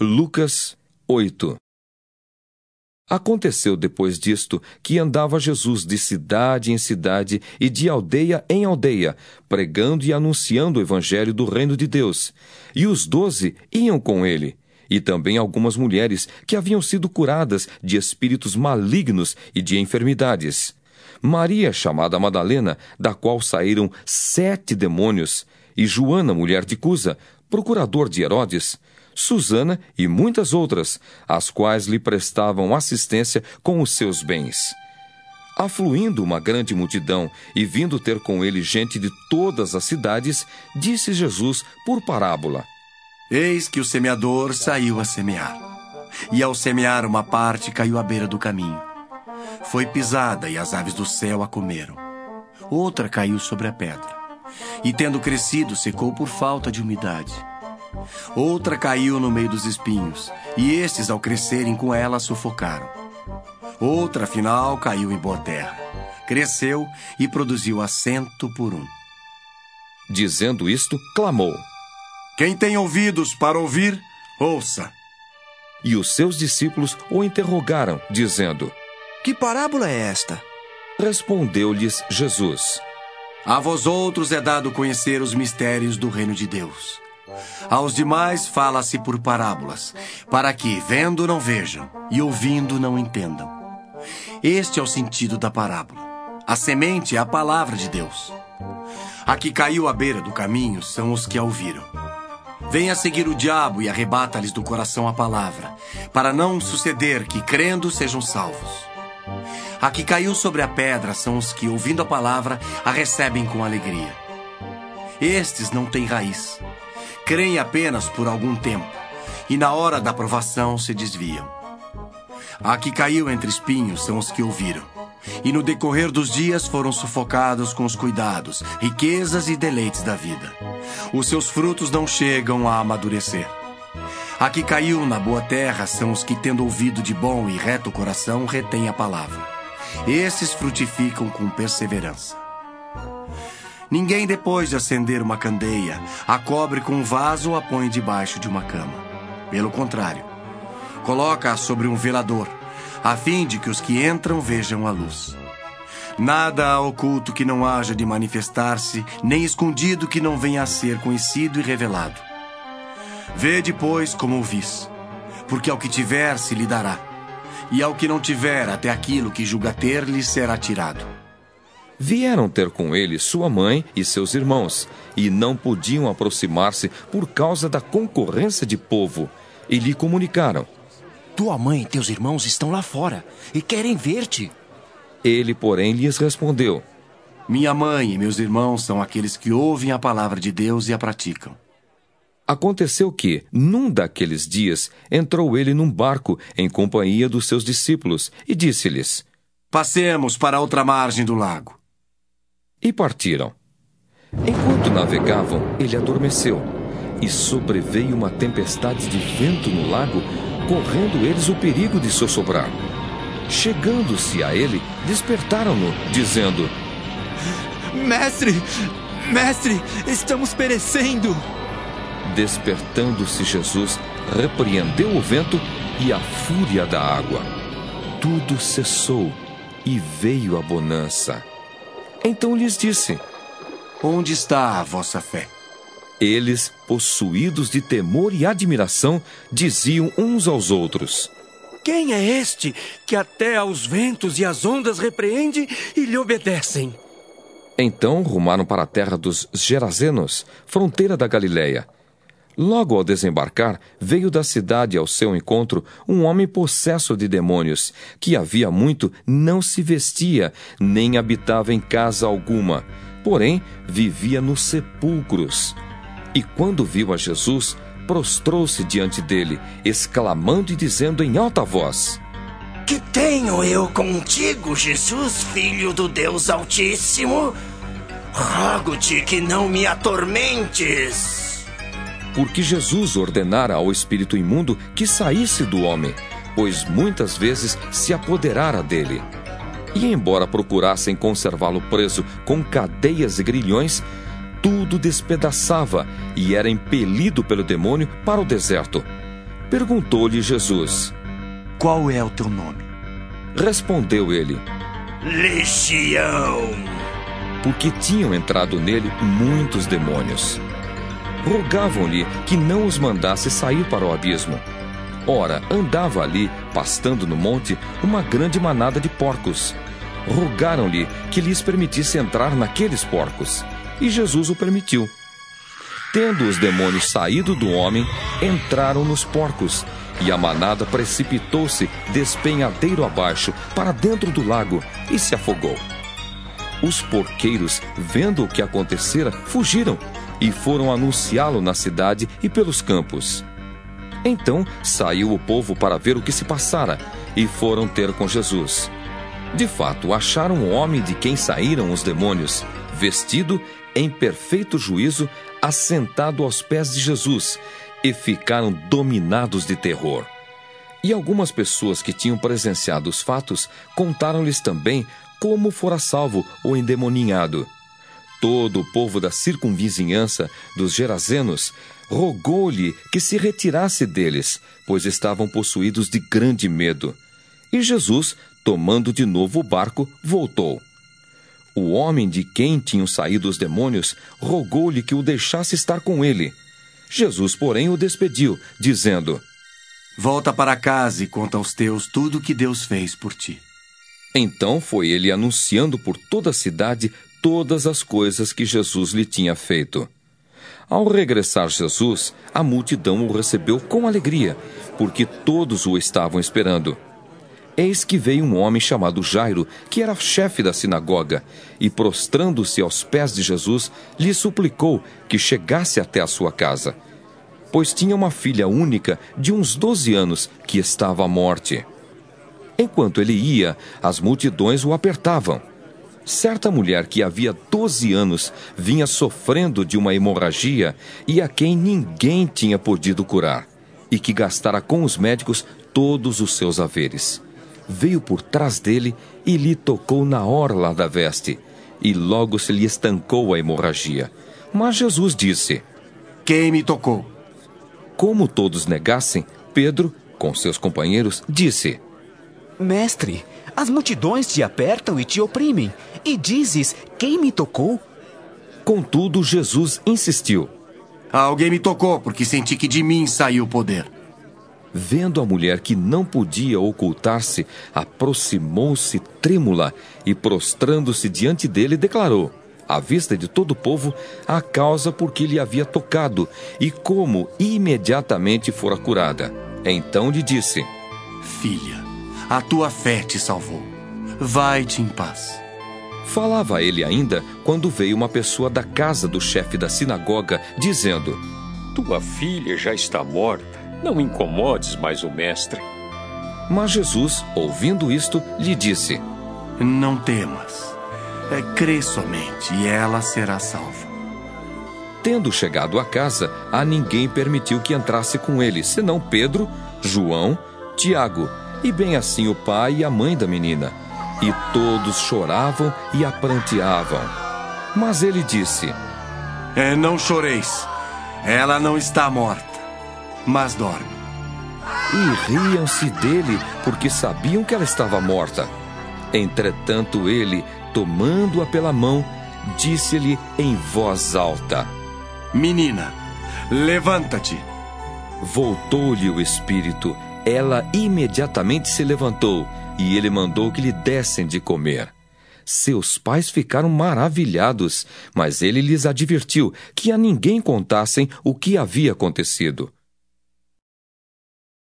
Lucas 8 Aconteceu depois disto que andava Jesus de cidade em cidade e de aldeia em aldeia, pregando e anunciando o evangelho do reino de Deus. E os doze iam com ele, e também algumas mulheres que haviam sido curadas de espíritos malignos e de enfermidades. Maria, chamada Madalena, da qual saíram sete demônios, e Joana, mulher de Cusa, procurador de Herodes, Susana e muitas outras, as quais lhe prestavam assistência com os seus bens. Afluindo uma grande multidão e vindo ter com ele gente de todas as cidades, disse Jesus por parábola: Eis que o semeador saiu a semear. E ao semear, uma parte caiu à beira do caminho. Foi pisada e as aves do céu a comeram. Outra caiu sobre a pedra. E tendo crescido, secou por falta de umidade. Outra caiu no meio dos espinhos, e estes, ao crescerem com ela, sufocaram. Outra, afinal, caiu em boa terra. Cresceu e produziu assento por um. Dizendo isto, clamou: Quem tem ouvidos para ouvir, ouça. E os seus discípulos o interrogaram, dizendo: Que parábola é esta? Respondeu-lhes Jesus: A vós outros é dado conhecer os mistérios do reino de Deus aos demais fala-se por parábolas, para que, vendo, não vejam, e ouvindo, não entendam. Este é o sentido da parábola. A semente é a palavra de Deus. A que caiu à beira do caminho são os que a ouviram. Venha seguir o diabo e arrebata-lhes do coração a palavra, para não suceder que, crendo, sejam salvos. A que caiu sobre a pedra são os que, ouvindo a palavra, a recebem com alegria. Estes não têm raiz creem apenas por algum tempo e na hora da provação se desviam. A que caiu entre espinhos são os que ouviram, e no decorrer dos dias foram sufocados com os cuidados, riquezas e deleites da vida. Os seus frutos não chegam a amadurecer. A que caiu na boa terra são os que, tendo ouvido de bom e reto coração, retêm a palavra. Esses frutificam com perseverança. Ninguém, depois de acender uma candeia, a cobre com um vaso ou a põe debaixo de uma cama. Pelo contrário, coloca-a sobre um velador, a fim de que os que entram vejam a luz. Nada há oculto que não haja de manifestar-se, nem escondido que não venha a ser conhecido e revelado. Vê depois como o vis, porque ao que tiver se lhe dará, e ao que não tiver, até aquilo que julga ter lhe será tirado. Vieram ter com ele sua mãe e seus irmãos, e não podiam aproximar-se por causa da concorrência de povo, e lhe comunicaram: Tua mãe e teus irmãos estão lá fora e querem ver-te. Ele, porém, lhes respondeu: Minha mãe e meus irmãos são aqueles que ouvem a palavra de Deus e a praticam. Aconteceu que, num daqueles dias, entrou ele num barco em companhia dos seus discípulos e disse-lhes: Passemos para outra margem do lago e partiram. Enquanto navegavam, ele adormeceu, e sobreveio uma tempestade de vento no lago, correndo eles o perigo de sossobrar. Chegando-se a ele, despertaram-no, dizendo: Mestre, mestre, estamos perecendo. Despertando-se Jesus, repreendeu o vento e a fúria da água. Tudo cessou e veio a bonança. Então lhes disse: Onde está a vossa fé? Eles, possuídos de temor e admiração, diziam uns aos outros: Quem é este que até aos ventos e às ondas repreende e lhe obedecem? Então rumaram para a terra dos Gerazenos, fronteira da Galiléia. Logo ao desembarcar, veio da cidade ao seu encontro um homem possesso de demônios, que havia muito não se vestia, nem habitava em casa alguma, porém vivia nos sepulcros. E quando viu a Jesus, prostrou-se diante dele, exclamando e dizendo em alta voz: Que tenho eu contigo, Jesus, filho do Deus Altíssimo? Rogo-te que não me atormentes porque Jesus ordenara ao espírito imundo que saísse do homem, pois muitas vezes se apoderara dele. E embora procurassem conservá-lo preso com cadeias e grilhões, tudo despedaçava e era impelido pelo demônio para o deserto. Perguntou-lhe Jesus: Qual é o teu nome? Respondeu ele: Legião. Porque tinham entrado nele muitos demônios. Rogavam-lhe que não os mandasse sair para o abismo. Ora, andava ali, pastando no monte, uma grande manada de porcos. Rogaram-lhe que lhes permitisse entrar naqueles porcos. E Jesus o permitiu. Tendo os demônios saído do homem, entraram nos porcos, e a manada precipitou-se despenhadeiro abaixo para dentro do lago e se afogou. Os porqueiros, vendo o que acontecera, fugiram e foram anunciá-lo na cidade e pelos campos. Então saiu o povo para ver o que se passara e foram ter com Jesus. De fato, acharam o homem de quem saíram os demônios, vestido em perfeito juízo, assentado aos pés de Jesus, e ficaram dominados de terror. E algumas pessoas que tinham presenciado os fatos contaram-lhes também como fora salvo o endemoninhado. Todo o povo da circunvizinhança dos Gerazenos rogou-lhe que se retirasse deles, pois estavam possuídos de grande medo. E Jesus, tomando de novo o barco, voltou. O homem de quem tinham saído os demônios rogou-lhe que o deixasse estar com ele. Jesus, porém, o despediu, dizendo: Volta para casa e conta aos teus tudo o que Deus fez por ti. Então foi ele anunciando por toda a cidade todas as coisas que Jesus lhe tinha feito. Ao regressar Jesus, a multidão o recebeu com alegria, porque todos o estavam esperando. Eis que veio um homem chamado Jairo, que era chefe da sinagoga, e prostrando-se aos pés de Jesus, lhe suplicou que chegasse até a sua casa, pois tinha uma filha única de uns doze anos que estava à morte. Enquanto ele ia, as multidões o apertavam. Certa mulher que havia doze anos vinha sofrendo de uma hemorragia e a quem ninguém tinha podido curar, e que gastara com os médicos todos os seus haveres veio por trás dele e lhe tocou na orla da veste, e logo se lhe estancou a hemorragia. Mas Jesus disse: Quem me tocou? Como todos negassem, Pedro, com seus companheiros, disse: Mestre, as multidões te apertam e te oprimem, e dizes: Quem me tocou? Contudo, Jesus insistiu: Alguém me tocou, porque senti que de mim saiu o poder. Vendo a mulher que não podia ocultar-se, aproximou-se trêmula e, prostrando-se diante dele, declarou, à vista de todo o povo, a causa por que lhe havia tocado e como imediatamente fora curada. Então lhe disse: Filha, a tua fé te salvou. Vai-te em paz. Falava ele ainda quando veio uma pessoa da casa do chefe da sinagoga, dizendo: Tua filha já está morta não incomodes mais o mestre. Mas Jesus, ouvindo isto, lhe disse: Não temas. É, crê somente e ela será salva. Tendo chegado à casa, a ninguém permitiu que entrasse com ele, senão Pedro, João, Tiago, e bem assim o pai e a mãe da menina. E todos choravam e a pranteavam. Mas ele disse: é, Não choreis, ela não está morta mas dorme. E riam-se dele, porque sabiam que ela estava morta. Entretanto, ele, tomando-a pela mão, disse-lhe em voz alta: Menina, levanta-te. Voltou-lhe o espírito. Ela imediatamente se levantou e ele mandou que lhe dessem de comer. Seus pais ficaram maravilhados, mas ele lhes advertiu que a ninguém contassem o que havia acontecido.